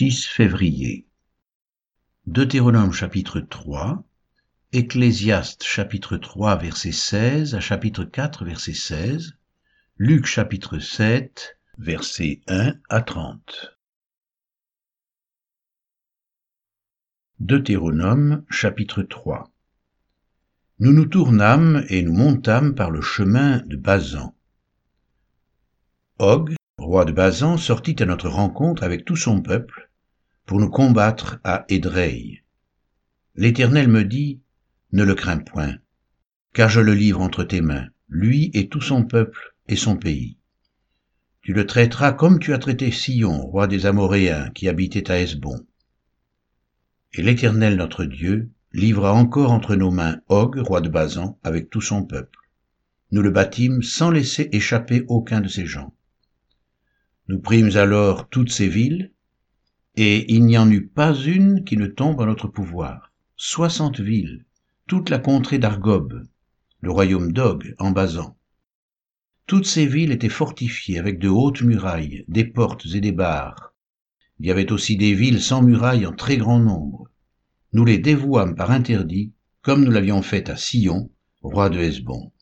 6 février. Deutéronome chapitre 3, Ecclésiaste chapitre 3 verset 16 à chapitre 4 verset 16, Luc chapitre 7 verset 1 à 30. Deutéronome chapitre 3 Nous nous tournâmes et nous montâmes par le chemin de Bazan. Og, roi de Bazan, sortit à notre rencontre avec tout son peuple pour nous combattre à Édrei. L'Éternel me dit, Ne le crains point, car je le livre entre tes mains, lui et tout son peuple et son pays. Tu le traiteras comme tu as traité Sion, roi des Amoréens, qui habitait à Hesbon. Et l'Éternel notre Dieu livra encore entre nos mains Og, roi de Bazan, avec tout son peuple. Nous le bâtîmes sans laisser échapper aucun de ses gens. Nous prîmes alors toutes ces villes, et il n'y en eut pas une qui ne tombe en notre pouvoir. Soixante villes, toute la contrée d'Argob, le royaume d'Og en Basan. Toutes ces villes étaient fortifiées avec de hautes murailles, des portes et des barres. Il y avait aussi des villes sans murailles en très grand nombre. Nous les dévouâmes par interdit, comme nous l'avions fait à Sion, roi de Hesbon.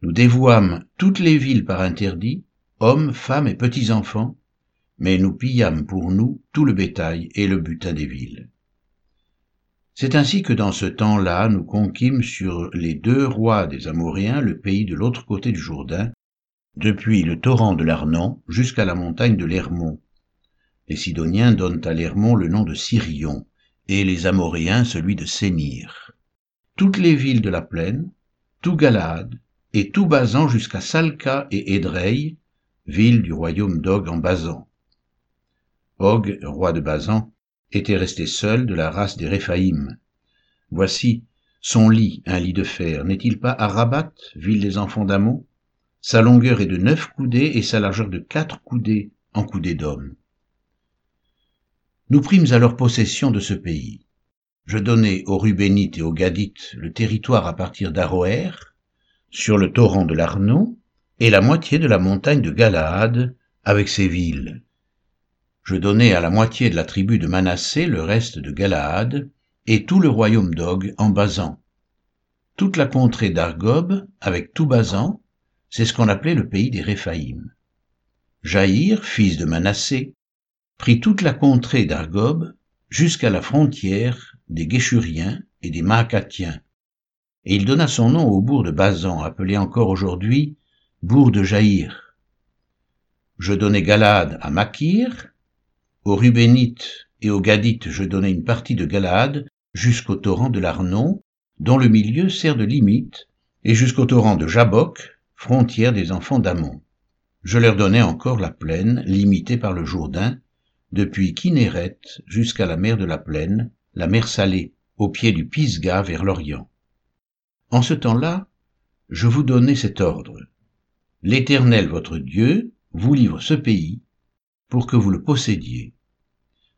Nous dévouâmes toutes les villes par interdit, hommes, femmes et petits-enfants, mais nous pillâmes pour nous tout le bétail et le butin des villes. C'est ainsi que dans ce temps-là, nous conquîmes sur les deux rois des Amoréens le pays de l'autre côté du Jourdain, depuis le torrent de l'Arnon jusqu'à la montagne de l'Hermon. Les Sidoniens donnent à l'Hermon le nom de Sirion, et les Amoréens celui de Sénir. Toutes les villes de la plaine, tout Galaad, et tout Basan jusqu'à Salca et Édrei, ville du royaume d'Og en Basan. Roi de Basan, était resté seul de la race des Réphaïm. Voici son lit, un lit de fer, n'est-il pas à Rabat, ville des enfants d'Amon Sa longueur est de neuf coudées et sa largeur de quatre coudées en coudées d'homme. Nous prîmes alors possession de ce pays. Je donnai aux Rubénites et aux Gadites le territoire à partir d'Aroer, sur le torrent de l'Arnon, et la moitié de la montagne de Galaad avec ses villes. Je donnai à la moitié de la tribu de Manassé le reste de Galaad et tout le royaume d'Og en Basan. Toute la contrée d'Argob avec tout Basan, c'est ce qu'on appelait le pays des Réphaïm. Jaïr, fils de Manassé, prit toute la contrée d'Argob jusqu'à la frontière des Guéchuriens et des Maacatiens. Et il donna son nom au bourg de Basan, appelé encore aujourd'hui bourg de Jaïr. Je donnai Galaad à Makir, aux Rubénites et aux Gadites je donnai une partie de Galaad jusqu'au torrent de l'Arnon, dont le milieu sert de limite, et jusqu'au torrent de Jabok, frontière des enfants d'Amon. Je leur donnai encore la plaine, limitée par le Jourdain, depuis Kinéret jusqu'à la mer de la plaine, la mer salée, au pied du Pisga vers l'Orient. En ce temps-là, je vous donnai cet ordre. L'Éternel votre Dieu vous livre ce pays pour que vous le possédiez.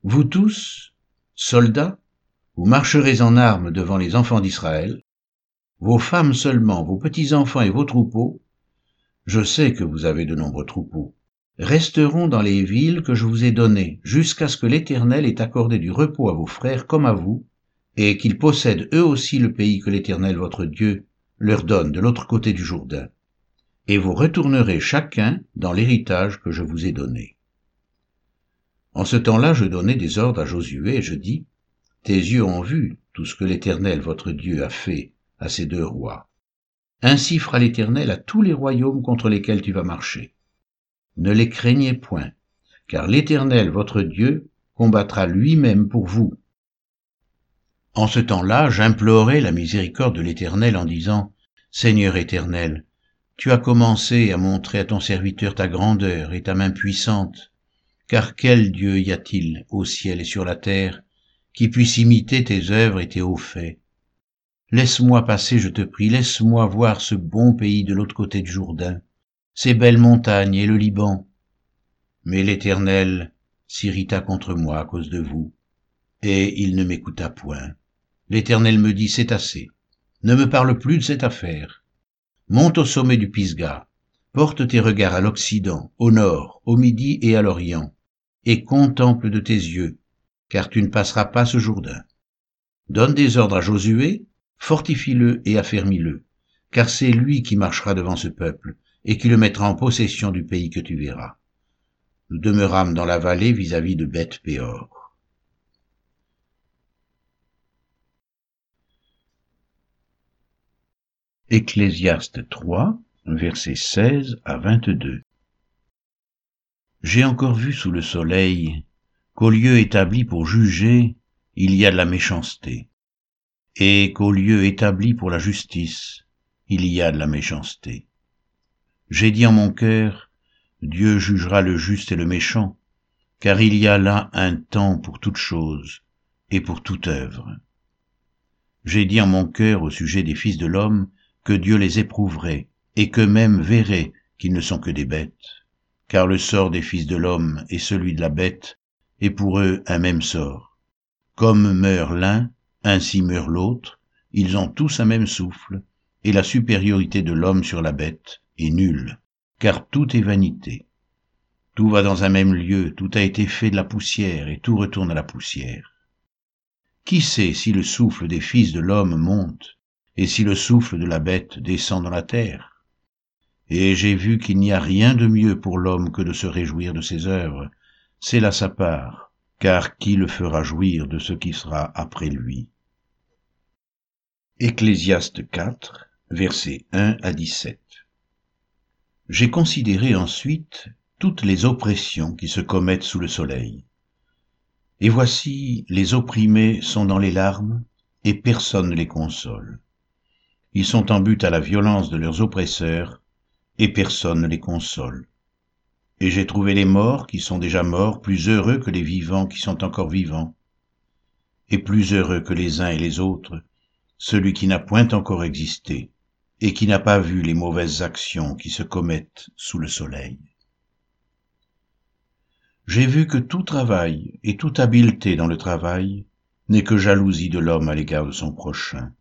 Vous tous, soldats, vous marcherez en armes devant les enfants d'Israël, vos femmes seulement, vos petits-enfants et vos troupeaux, je sais que vous avez de nombreux troupeaux, resteront dans les villes que je vous ai données, jusqu'à ce que l'Éternel ait accordé du repos à vos frères comme à vous, et qu'ils possèdent eux aussi le pays que l'Éternel votre Dieu leur donne de l'autre côté du Jourdain et vous retournerez chacun dans l'héritage que je vous ai donné. En ce temps-là, je donnai des ordres à Josué, et je dis, Tes yeux ont vu tout ce que l'Éternel votre Dieu a fait à ces deux rois. Ainsi fera l'Éternel à tous les royaumes contre lesquels tu vas marcher. Ne les craignez point, car l'Éternel votre Dieu combattra lui-même pour vous. En ce temps-là, j'implorai la miséricorde de l'Éternel en disant, Seigneur éternel, tu as commencé à montrer à ton serviteur ta grandeur et ta main puissante, car quel Dieu y a-t-il au ciel et sur la terre qui puisse imiter tes œuvres et tes hauts faits? Laisse-moi passer, je te prie, laisse-moi voir ce bon pays de l'autre côté du Jourdain, ces belles montagnes et le Liban. Mais l'Éternel s'irrita contre moi à cause de vous, et il ne m'écouta point. L'Éternel me dit, c'est assez, ne me parle plus de cette affaire, monte au sommet du Pisga, porte tes regards à l'Occident, au Nord, au Midi et à l'Orient, et contemple de tes yeux, car tu ne passeras pas ce Jourdain. Donne des ordres à Josué, fortifie-le et affermis-le, car c'est lui qui marchera devant ce peuple, et qui le mettra en possession du pays que tu verras. Nous demeurâmes dans la vallée vis-à-vis de Beth Péor. Ecclésiaste 3, versets 16 à 22 J'ai encore vu sous le soleil qu'au lieu établi pour juger, il y a de la méchanceté, et qu'au lieu établi pour la justice, il y a de la méchanceté. J'ai dit en mon cœur, Dieu jugera le juste et le méchant, car il y a là un temps pour toute chose et pour toute œuvre. J'ai dit en mon cœur au sujet des fils de l'homme que Dieu les éprouverait et qu'eux-mêmes verraient qu'ils ne sont que des bêtes, car le sort des fils de l'homme et celui de la bête est pour eux un même sort. Comme meurt l'un, ainsi meurt l'autre, ils ont tous un même souffle, et la supériorité de l'homme sur la bête est nulle, car tout est vanité. Tout va dans un même lieu, tout a été fait de la poussière, et tout retourne à la poussière. Qui sait si le souffle des fils de l'homme monte, et si le souffle de la bête descend dans la terre? Et j'ai vu qu'il n'y a rien de mieux pour l'homme que de se réjouir de ses œuvres, c'est là sa part, car qui le fera jouir de ce qui sera après lui? Ecclésiaste 4, versets 1 à 17 J'ai considéré ensuite toutes les oppressions qui se commettent sous le soleil. Et voici, les opprimés sont dans les larmes, et personne ne les console. Ils sont en but à la violence de leurs oppresseurs, et personne ne les console. Et j'ai trouvé les morts qui sont déjà morts plus heureux que les vivants qui sont encore vivants, et plus heureux que les uns et les autres, celui qui n'a point encore existé, et qui n'a pas vu les mauvaises actions qui se commettent sous le soleil. J'ai vu que tout travail et toute habileté dans le travail n'est que jalousie de l'homme à l'égard de son prochain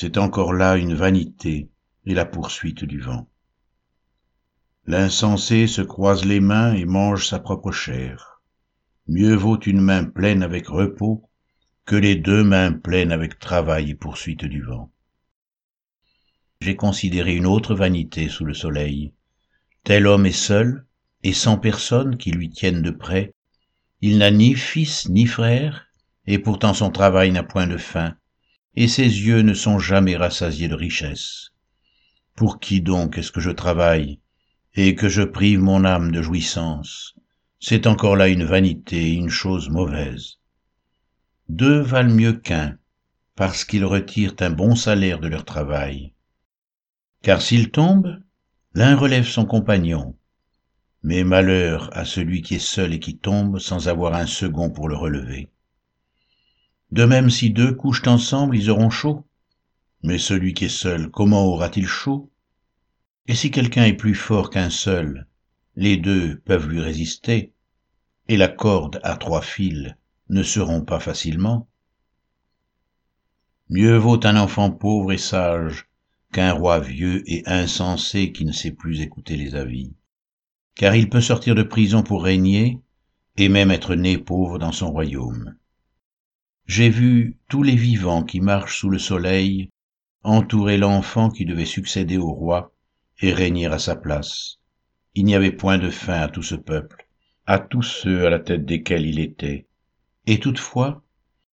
c'est encore là une vanité et la poursuite du vent. L'insensé se croise les mains et mange sa propre chair. Mieux vaut une main pleine avec repos que les deux mains pleines avec travail et poursuite du vent. J'ai considéré une autre vanité sous le soleil. Tel homme est seul, et sans personne qui lui tienne de près. Il n'a ni fils ni frère, et pourtant son travail n'a point de fin, et ses yeux ne sont jamais rassasiés de richesses. Pour qui donc est-ce que je travaille, et que je prive mon âme de jouissance C'est encore là une vanité, une chose mauvaise. Deux valent mieux qu'un, parce qu'ils retirent un bon salaire de leur travail. Car s'ils tombent, l'un relève son compagnon, mais malheur à celui qui est seul et qui tombe sans avoir un second pour le relever. De même si deux couchent ensemble, ils auront chaud. Mais celui qui est seul, comment aura-t-il chaud? Et si quelqu'un est plus fort qu'un seul, les deux peuvent lui résister, et la corde à trois fils ne seront pas facilement. Mieux vaut un enfant pauvre et sage qu'un roi vieux et insensé qui ne sait plus écouter les avis, car il peut sortir de prison pour régner, et même être né pauvre dans son royaume. J'ai vu tous les vivants qui marchent sous le soleil entourer l'enfant qui devait succéder au roi et régner à sa place. Il n'y avait point de fin à tout ce peuple, à tous ceux à la tête desquels il était. Et toutefois,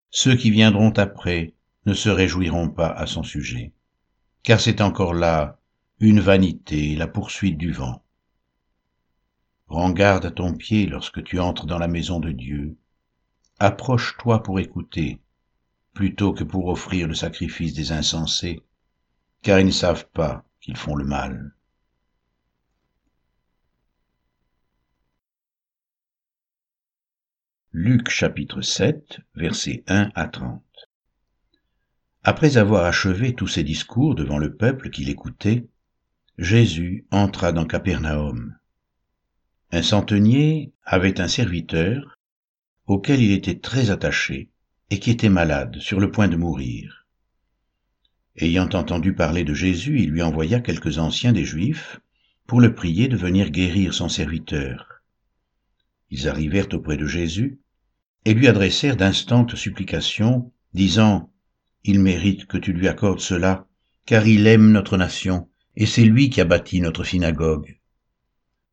ceux qui viendront après ne se réjouiront pas à son sujet, car c'est encore là une vanité, la poursuite du vent. Rends garde à ton pied lorsque tu entres dans la maison de Dieu, approche-toi pour écouter, plutôt que pour offrir le sacrifice des insensés, car ils ne savent pas qu'ils font le mal. Luc chapitre 7, versets 1 à 30 Après avoir achevé tous ses discours devant le peuple qui l'écoutait, Jésus entra dans Capernaum. Un centenier avait un serviteur auquel il était très attaché et qui était malade, sur le point de mourir. Ayant entendu parler de Jésus, il lui envoya quelques anciens des Juifs pour le prier de venir guérir son serviteur. ils arrivèrent auprès de Jésus et lui adressèrent d'instantes supplications, disant, Il mérite que tu lui accordes cela, car il aime notre nation, et c'est lui qui a bâti notre synagogue.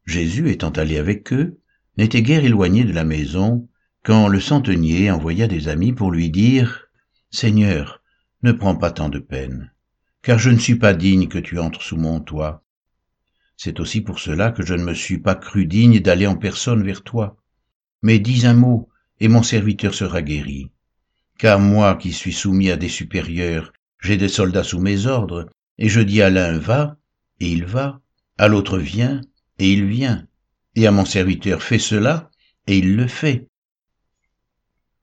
Jésus étant allé avec eux, n'était guère éloigné de la maison, quand le centenier envoya des amis pour lui dire, Seigneur, ne prends pas tant de peine, car je ne suis pas digne que tu entres sous mon toit. C'est aussi pour cela que je ne me suis pas cru digne d'aller en personne vers toi. Mais dis un mot, et mon serviteur sera guéri. Car moi qui suis soumis à des supérieurs, j'ai des soldats sous mes ordres, et je dis à l'un va, et il va, à l'autre viens, et il vient, et à mon serviteur fais cela, et il le fait.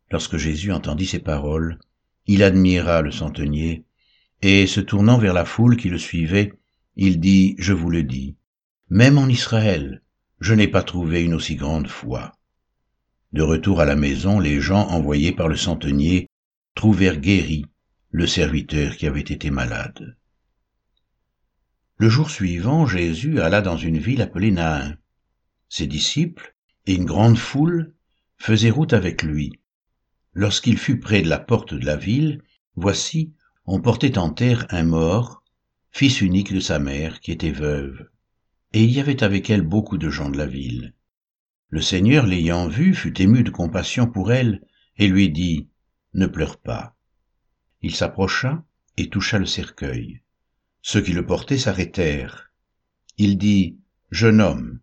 Lorsque Jésus entendit ces paroles, il admira le centenier, et se tournant vers la foule qui le suivait, il dit, Je vous le dis, même en Israël, je n'ai pas trouvé une aussi grande foi. De retour à la maison, les gens envoyés par le centenier trouvèrent guéri le serviteur qui avait été malade. Le jour suivant, Jésus alla dans une ville appelée Nain. Ses disciples et une grande foule faisaient route avec lui. Lorsqu'il fut près de la porte de la ville, voici, on portait en terre un mort, fils unique de sa mère, qui était veuve et il y avait avec elle beaucoup de gens de la ville. Le Seigneur l'ayant vue fut ému de compassion pour elle, et lui dit, Ne pleure pas. Il s'approcha et toucha le cercueil. Ceux qui le portaient s'arrêtèrent. Il dit, Jeune homme,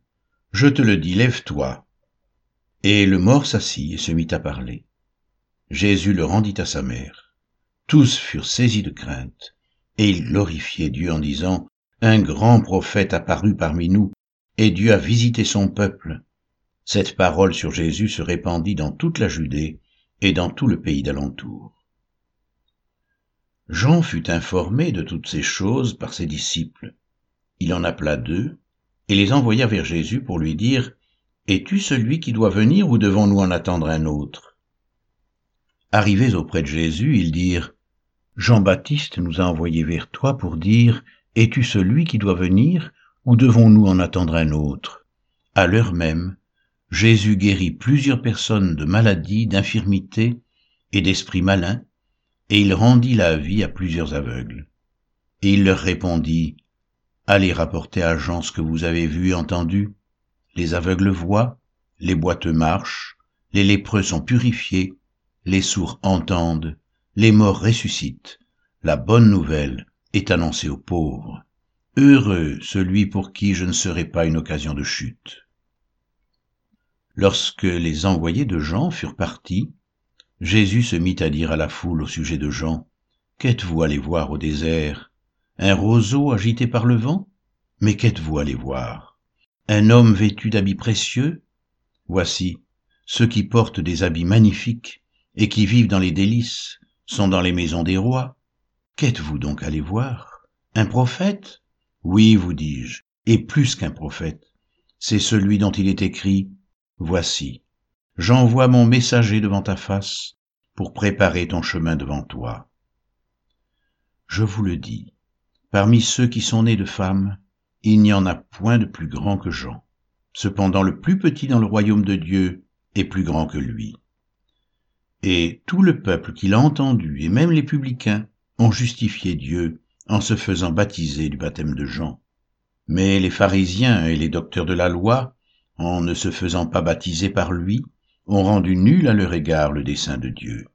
je te le dis, lève-toi. Et le mort s'assit et se mit à parler. Jésus le rendit à sa mère. Tous furent saisis de crainte, et ils glorifiaient Dieu en disant, un grand prophète apparut parmi nous, et Dieu a visité son peuple. Cette parole sur Jésus se répandit dans toute la Judée et dans tout le pays d'alentour. Jean fut informé de toutes ces choses par ses disciples. Il en appela deux, et les envoya vers Jésus pour lui dire, Es-tu celui qui doit venir ou devons-nous en attendre un autre? Arrivés auprès de Jésus, ils dirent, Jean-Baptiste nous a envoyés vers toi pour dire, es-tu celui qui doit venir, ou devons-nous en attendre un autre? À l'heure même, Jésus guérit plusieurs personnes de maladies, d'infirmités et d'esprits malins, et il rendit la vie à plusieurs aveugles. Et il leur répondit, Allez rapporter à Jean ce que vous avez vu et entendu. Les aveugles voient, les boiteux marchent, les lépreux sont purifiés, les sourds entendent, les morts ressuscitent. La bonne nouvelle est annoncé aux pauvres. Heureux celui pour qui je ne serai pas une occasion de chute. Lorsque les envoyés de Jean furent partis, Jésus se mit à dire à la foule au sujet de Jean, Qu'êtes-vous allé voir au désert? Un roseau agité par le vent? Mais qu'êtes-vous allé voir? Un homme vêtu d'habits précieux? Voici, ceux qui portent des habits magnifiques et qui vivent dans les délices sont dans les maisons des rois. Qu'êtes-vous donc allé voir? Un prophète? Oui, vous dis-je, et plus qu'un prophète. C'est celui dont il est écrit, Voici, j'envoie mon messager devant ta face pour préparer ton chemin devant toi. Je vous le dis, parmi ceux qui sont nés de femmes, il n'y en a point de plus grand que Jean. Cependant le plus petit dans le royaume de Dieu est plus grand que lui. Et tout le peuple qui l'a entendu, et même les publicains, ont justifié Dieu en se faisant baptiser du baptême de Jean. Mais les pharisiens et les docteurs de la loi, en ne se faisant pas baptiser par lui, ont rendu nul à leur égard le dessein de Dieu.